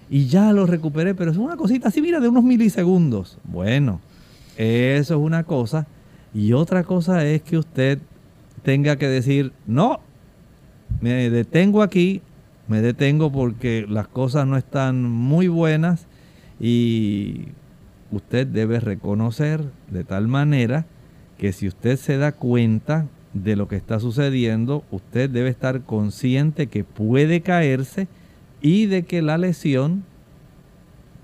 y ya lo recuperé, pero es una cosita así, mira, de unos milisegundos. Bueno, eso es una cosa. Y otra cosa es que usted tenga que decir, no, me detengo aquí, me detengo porque las cosas no están muy buenas y usted debe reconocer de tal manera que si usted se da cuenta de lo que está sucediendo, usted debe estar consciente que puede caerse y de que la lesión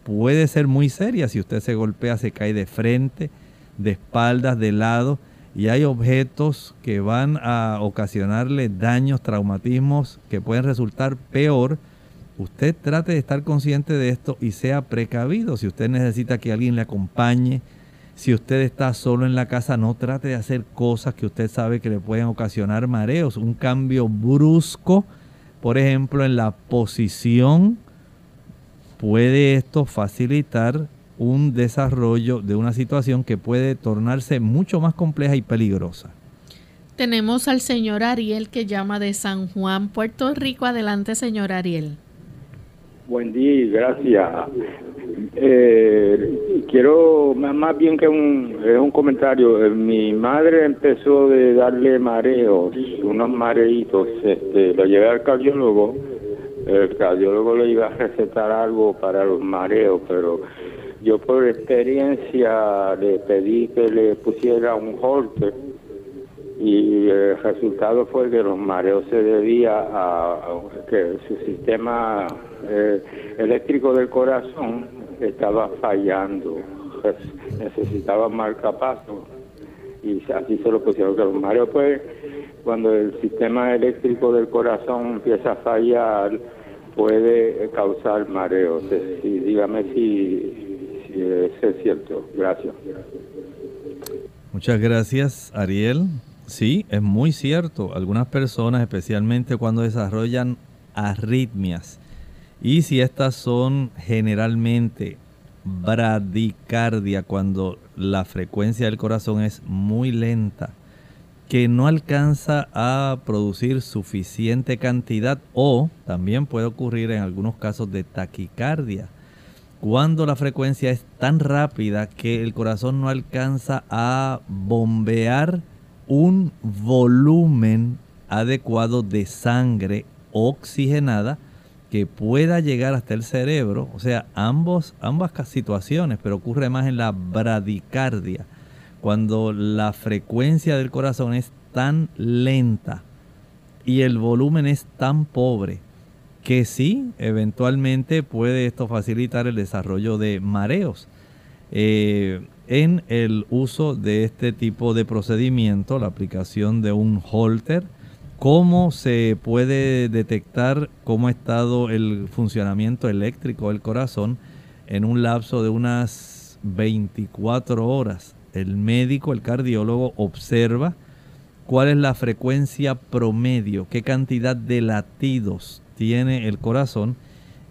puede ser muy seria. Si usted se golpea, se cae de frente, de espaldas, de lado, y hay objetos que van a ocasionarle daños, traumatismos que pueden resultar peor. Usted trate de estar consciente de esto y sea precavido. Si usted necesita que alguien le acompañe, si usted está solo en la casa, no trate de hacer cosas que usted sabe que le pueden ocasionar mareos. Un cambio brusco, por ejemplo, en la posición, puede esto facilitar un desarrollo de una situación que puede tornarse mucho más compleja y peligrosa. Tenemos al señor Ariel que llama de San Juan, Puerto Rico. Adelante, señor Ariel. Buen día, gracias. Eh, quiero, más bien que un, es un comentario, eh, mi madre empezó de darle mareos, unos mareitos, este, lo llevé al cardiólogo, el cardiólogo le iba a recetar algo para los mareos, pero yo por experiencia le pedí que le pusiera un holter y el resultado fue que los mareos se debía a, que su sistema eh, eléctrico del corazón estaba fallando, pues, necesitaba marcapaso y así se lo pusieron los mareos pues cuando el sistema eléctrico del corazón empieza a fallar puede causar mareos. dígame si, si es cierto. Gracias. Muchas gracias, Ariel. Sí, es muy cierto. Algunas personas, especialmente cuando desarrollan arritmias, y si estas son generalmente bradicardia, cuando la frecuencia del corazón es muy lenta, que no alcanza a producir suficiente cantidad o también puede ocurrir en algunos casos de taquicardia, cuando la frecuencia es tan rápida que el corazón no alcanza a bombear un volumen adecuado de sangre oxigenada que pueda llegar hasta el cerebro, o sea, ambos, ambas situaciones, pero ocurre más en la bradicardia, cuando la frecuencia del corazón es tan lenta y el volumen es tan pobre que sí, eventualmente puede esto facilitar el desarrollo de mareos. Eh, en el uso de este tipo de procedimiento, la aplicación de un holter, ¿Cómo se puede detectar cómo ha estado el funcionamiento eléctrico del corazón en un lapso de unas 24 horas? El médico, el cardiólogo, observa cuál es la frecuencia promedio, qué cantidad de latidos tiene el corazón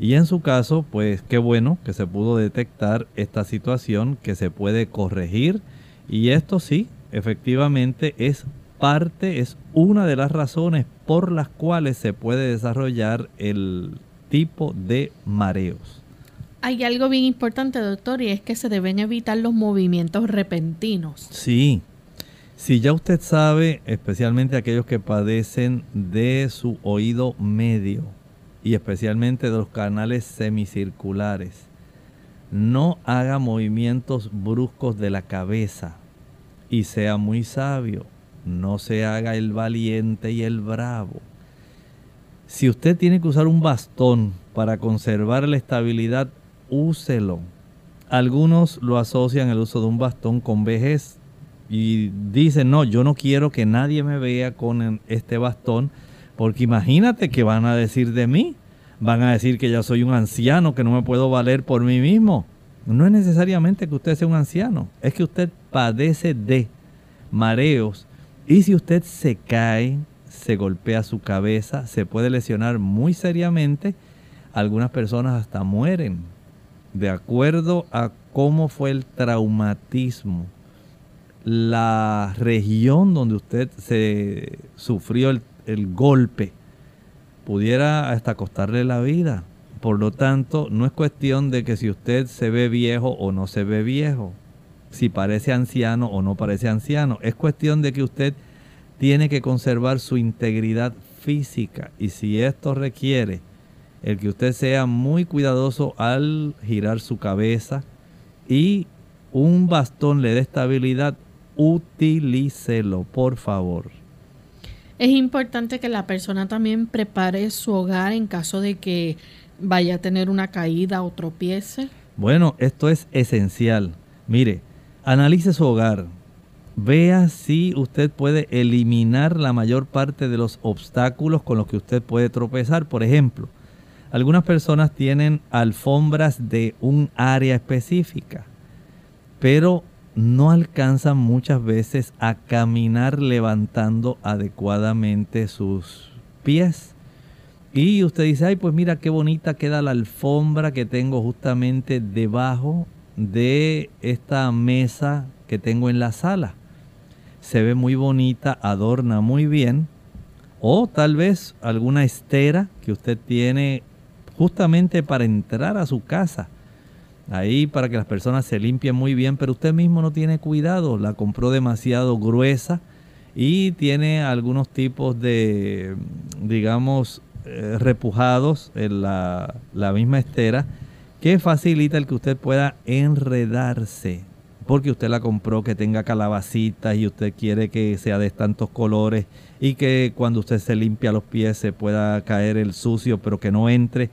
y en su caso, pues qué bueno que se pudo detectar esta situación que se puede corregir y esto sí, efectivamente es parte, es una de las razones por las cuales se puede desarrollar el tipo de mareos. Hay algo bien importante, doctor, y es que se deben evitar los movimientos repentinos. Sí, si ya usted sabe, especialmente aquellos que padecen de su oído medio y especialmente de los canales semicirculares, no haga movimientos bruscos de la cabeza y sea muy sabio no se haga el valiente y el bravo. Si usted tiene que usar un bastón para conservar la estabilidad, úselo. Algunos lo asocian el uso de un bastón con vejez y dicen, no, yo no quiero que nadie me vea con este bastón, porque imagínate que van a decir de mí. Van a decir que ya soy un anciano, que no me puedo valer por mí mismo. No es necesariamente que usted sea un anciano, es que usted padece de mareos y si usted se cae, se golpea su cabeza, se puede lesionar muy seriamente. Algunas personas hasta mueren. De acuerdo a cómo fue el traumatismo, la región donde usted se sufrió el, el golpe, pudiera hasta costarle la vida. Por lo tanto, no es cuestión de que si usted se ve viejo o no se ve viejo si parece anciano o no parece anciano. Es cuestión de que usted tiene que conservar su integridad física y si esto requiere el que usted sea muy cuidadoso al girar su cabeza y un bastón le dé estabilidad, utilícelo, por favor. Es importante que la persona también prepare su hogar en caso de que vaya a tener una caída o tropiece. Bueno, esto es esencial. Mire, analice su hogar. Vea si usted puede eliminar la mayor parte de los obstáculos con los que usted puede tropezar. Por ejemplo, algunas personas tienen alfombras de un área específica, pero no alcanzan muchas veces a caminar levantando adecuadamente sus pies. Y usted dice, ay, pues mira qué bonita queda la alfombra que tengo justamente debajo de esta mesa que tengo en la sala. Se ve muy bonita, adorna muy bien. O tal vez alguna estera que usted tiene justamente para entrar a su casa ahí para que las personas se limpien muy bien, pero usted mismo no tiene cuidado, la compró demasiado gruesa y tiene algunos tipos de, digamos, eh, repujados en la, la misma estera que facilita el que usted pueda enredarse. Porque usted la compró que tenga calabacitas y usted quiere que sea de tantos colores y que cuando usted se limpia los pies se pueda caer el sucio pero que no entre.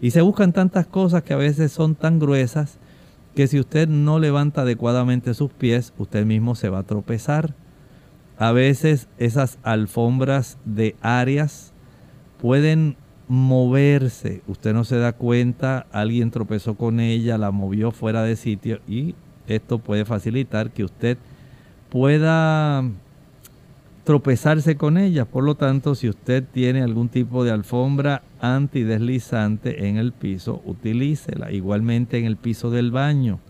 Y se buscan tantas cosas que a veces son tan gruesas que si usted no levanta adecuadamente sus pies, usted mismo se va a tropezar. A veces esas alfombras de áreas pueden moverse. Usted no se da cuenta, alguien tropezó con ella, la movió fuera de sitio y esto puede facilitar que usted pueda tropezarse con ella. Por lo tanto, si usted tiene algún tipo de alfombra antideslizante en el piso, utilícela. Igualmente en el piso del baño,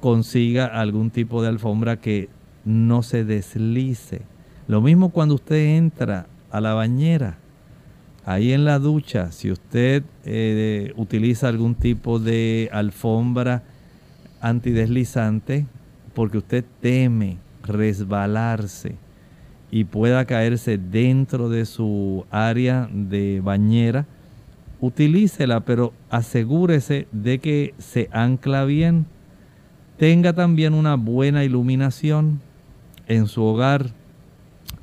consiga algún tipo de alfombra que no se deslice. Lo mismo cuando usted entra a la bañera. Ahí en la ducha, si usted eh, utiliza algún tipo de alfombra antideslizante, porque usted teme resbalarse, y pueda caerse dentro de su área de bañera, utilícela, pero asegúrese de que se ancla bien. Tenga también una buena iluminación en su hogar.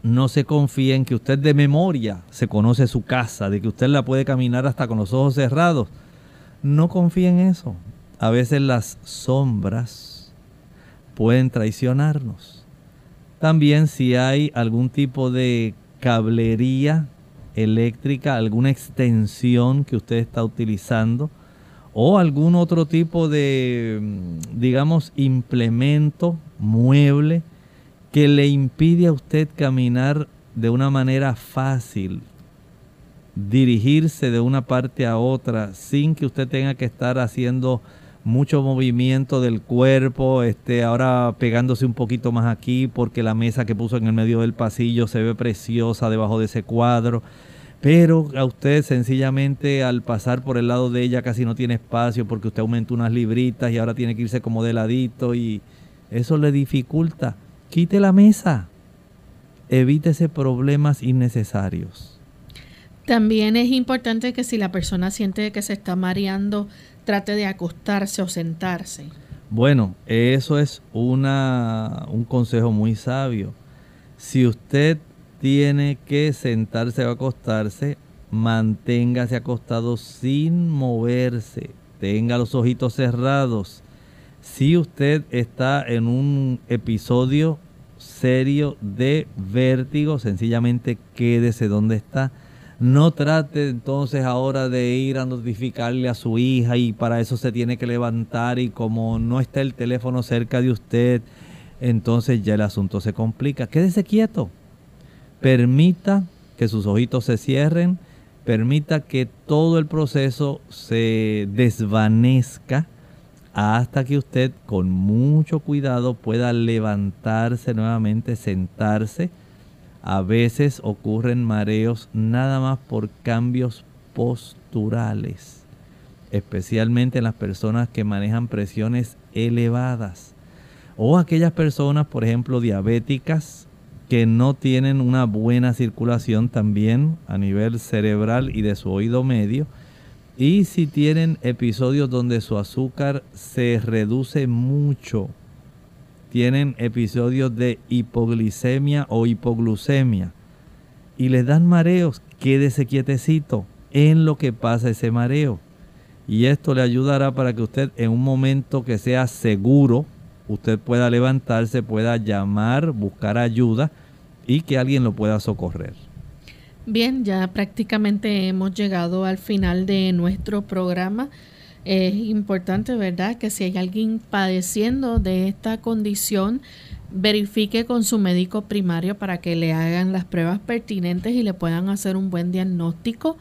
No se confíe en que usted de memoria se conoce su casa, de que usted la puede caminar hasta con los ojos cerrados. No confíe en eso. A veces las sombras pueden traicionarnos también si hay algún tipo de cablería eléctrica, alguna extensión que usted está utilizando o algún otro tipo de, mm, digamos, implemento, mueble que le impide a usted caminar de una manera fácil, dirigirse de una parte a otra sin que usted tenga que estar haciendo mucho movimiento del cuerpo, este, ahora pegándose un poquito más aquí porque la mesa que puso en el medio del pasillo se ve preciosa debajo de ese cuadro. Pero a usted sencillamente al pasar por el lado de ella casi no tiene espacio porque usted aumentó unas libritas y ahora tiene que irse como de ladito y eso le dificulta. Quite la mesa. Evítese problemas innecesarios. También es importante que si la persona siente que se está mareando, trate de acostarse o sentarse. Bueno, eso es una, un consejo muy sabio. Si usted tiene que sentarse o acostarse, manténgase acostado sin moverse. Tenga los ojitos cerrados. Si usted está en un episodio serio de vértigo, sencillamente quédese donde está no trate entonces ahora de ir a notificarle a su hija y para eso se tiene que levantar y como no está el teléfono cerca de usted, entonces ya el asunto se complica. Quédese quieto. Permita que sus ojitos se cierren, permita que todo el proceso se desvanezca hasta que usted con mucho cuidado pueda levantarse nuevamente, sentarse a veces ocurren mareos nada más por cambios posturales, especialmente en las personas que manejan presiones elevadas o aquellas personas, por ejemplo, diabéticas que no tienen una buena circulación también a nivel cerebral y de su oído medio. Y si tienen episodios donde su azúcar se reduce mucho tienen episodios de hipoglicemia o hipoglucemia. y le dan mareos, quédese quietecito en lo que pasa ese mareo. Y esto le ayudará para que usted en un momento que sea seguro, usted pueda levantarse, pueda llamar, buscar ayuda y que alguien lo pueda socorrer. Bien, ya prácticamente hemos llegado al final de nuestro programa. Es importante, ¿verdad?, que si hay alguien padeciendo de esta condición, verifique con su médico primario para que le hagan las pruebas pertinentes y le puedan hacer un buen diagnóstico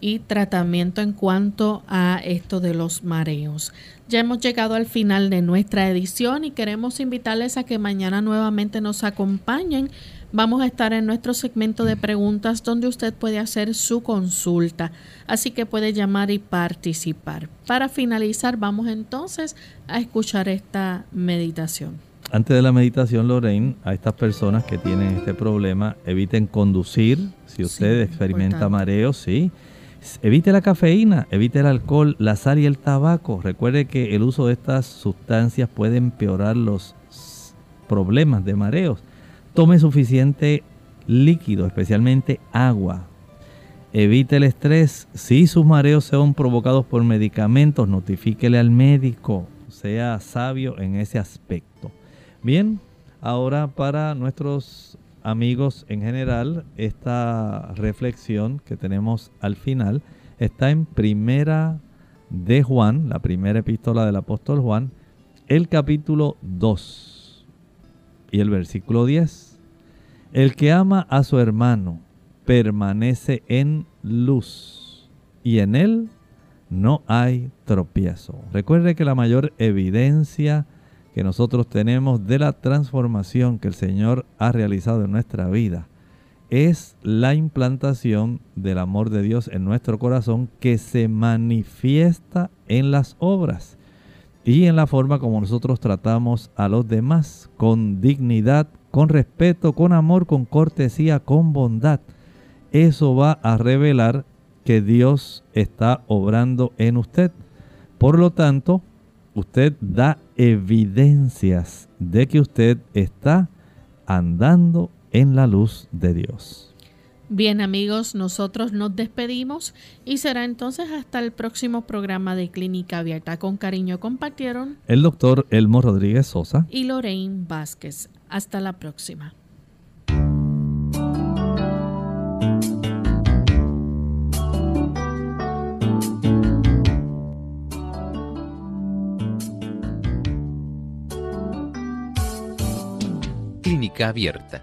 y tratamiento en cuanto a esto de los mareos. Ya hemos llegado al final de nuestra edición y queremos invitarles a que mañana nuevamente nos acompañen. Vamos a estar en nuestro segmento de preguntas donde usted puede hacer su consulta, así que puede llamar y participar. Para finalizar, vamos entonces a escuchar esta meditación. Antes de la meditación, Lorraine, a estas personas que tienen este problema, eviten conducir. Si usted experimenta mareos, sí. Evite la cafeína, evite el alcohol, la sal y el tabaco. Recuerde que el uso de estas sustancias puede empeorar los problemas de mareos. Tome suficiente líquido, especialmente agua. Evite el estrés. Si sus mareos son provocados por medicamentos, notifíquele al médico. Sea sabio en ese aspecto. Bien, ahora para nuestros amigos en general, esta reflexión que tenemos al final está en primera de Juan, la primera epístola del apóstol Juan, el capítulo 2 y el versículo 10. El que ama a su hermano permanece en luz y en él no hay tropiezo. Recuerde que la mayor evidencia que nosotros tenemos de la transformación que el Señor ha realizado en nuestra vida es la implantación del amor de Dios en nuestro corazón que se manifiesta en las obras y en la forma como nosotros tratamos a los demás, con dignidad, con respeto, con amor, con cortesía, con bondad. Eso va a revelar que Dios está obrando en usted. Por lo tanto, usted da evidencias de que usted está andando en la luz de Dios. Bien amigos, nosotros nos despedimos y será entonces hasta el próximo programa de Clínica Abierta. Con cariño compartieron el doctor Elmo Rodríguez Sosa y Lorraine Vázquez. Hasta la próxima. abierta.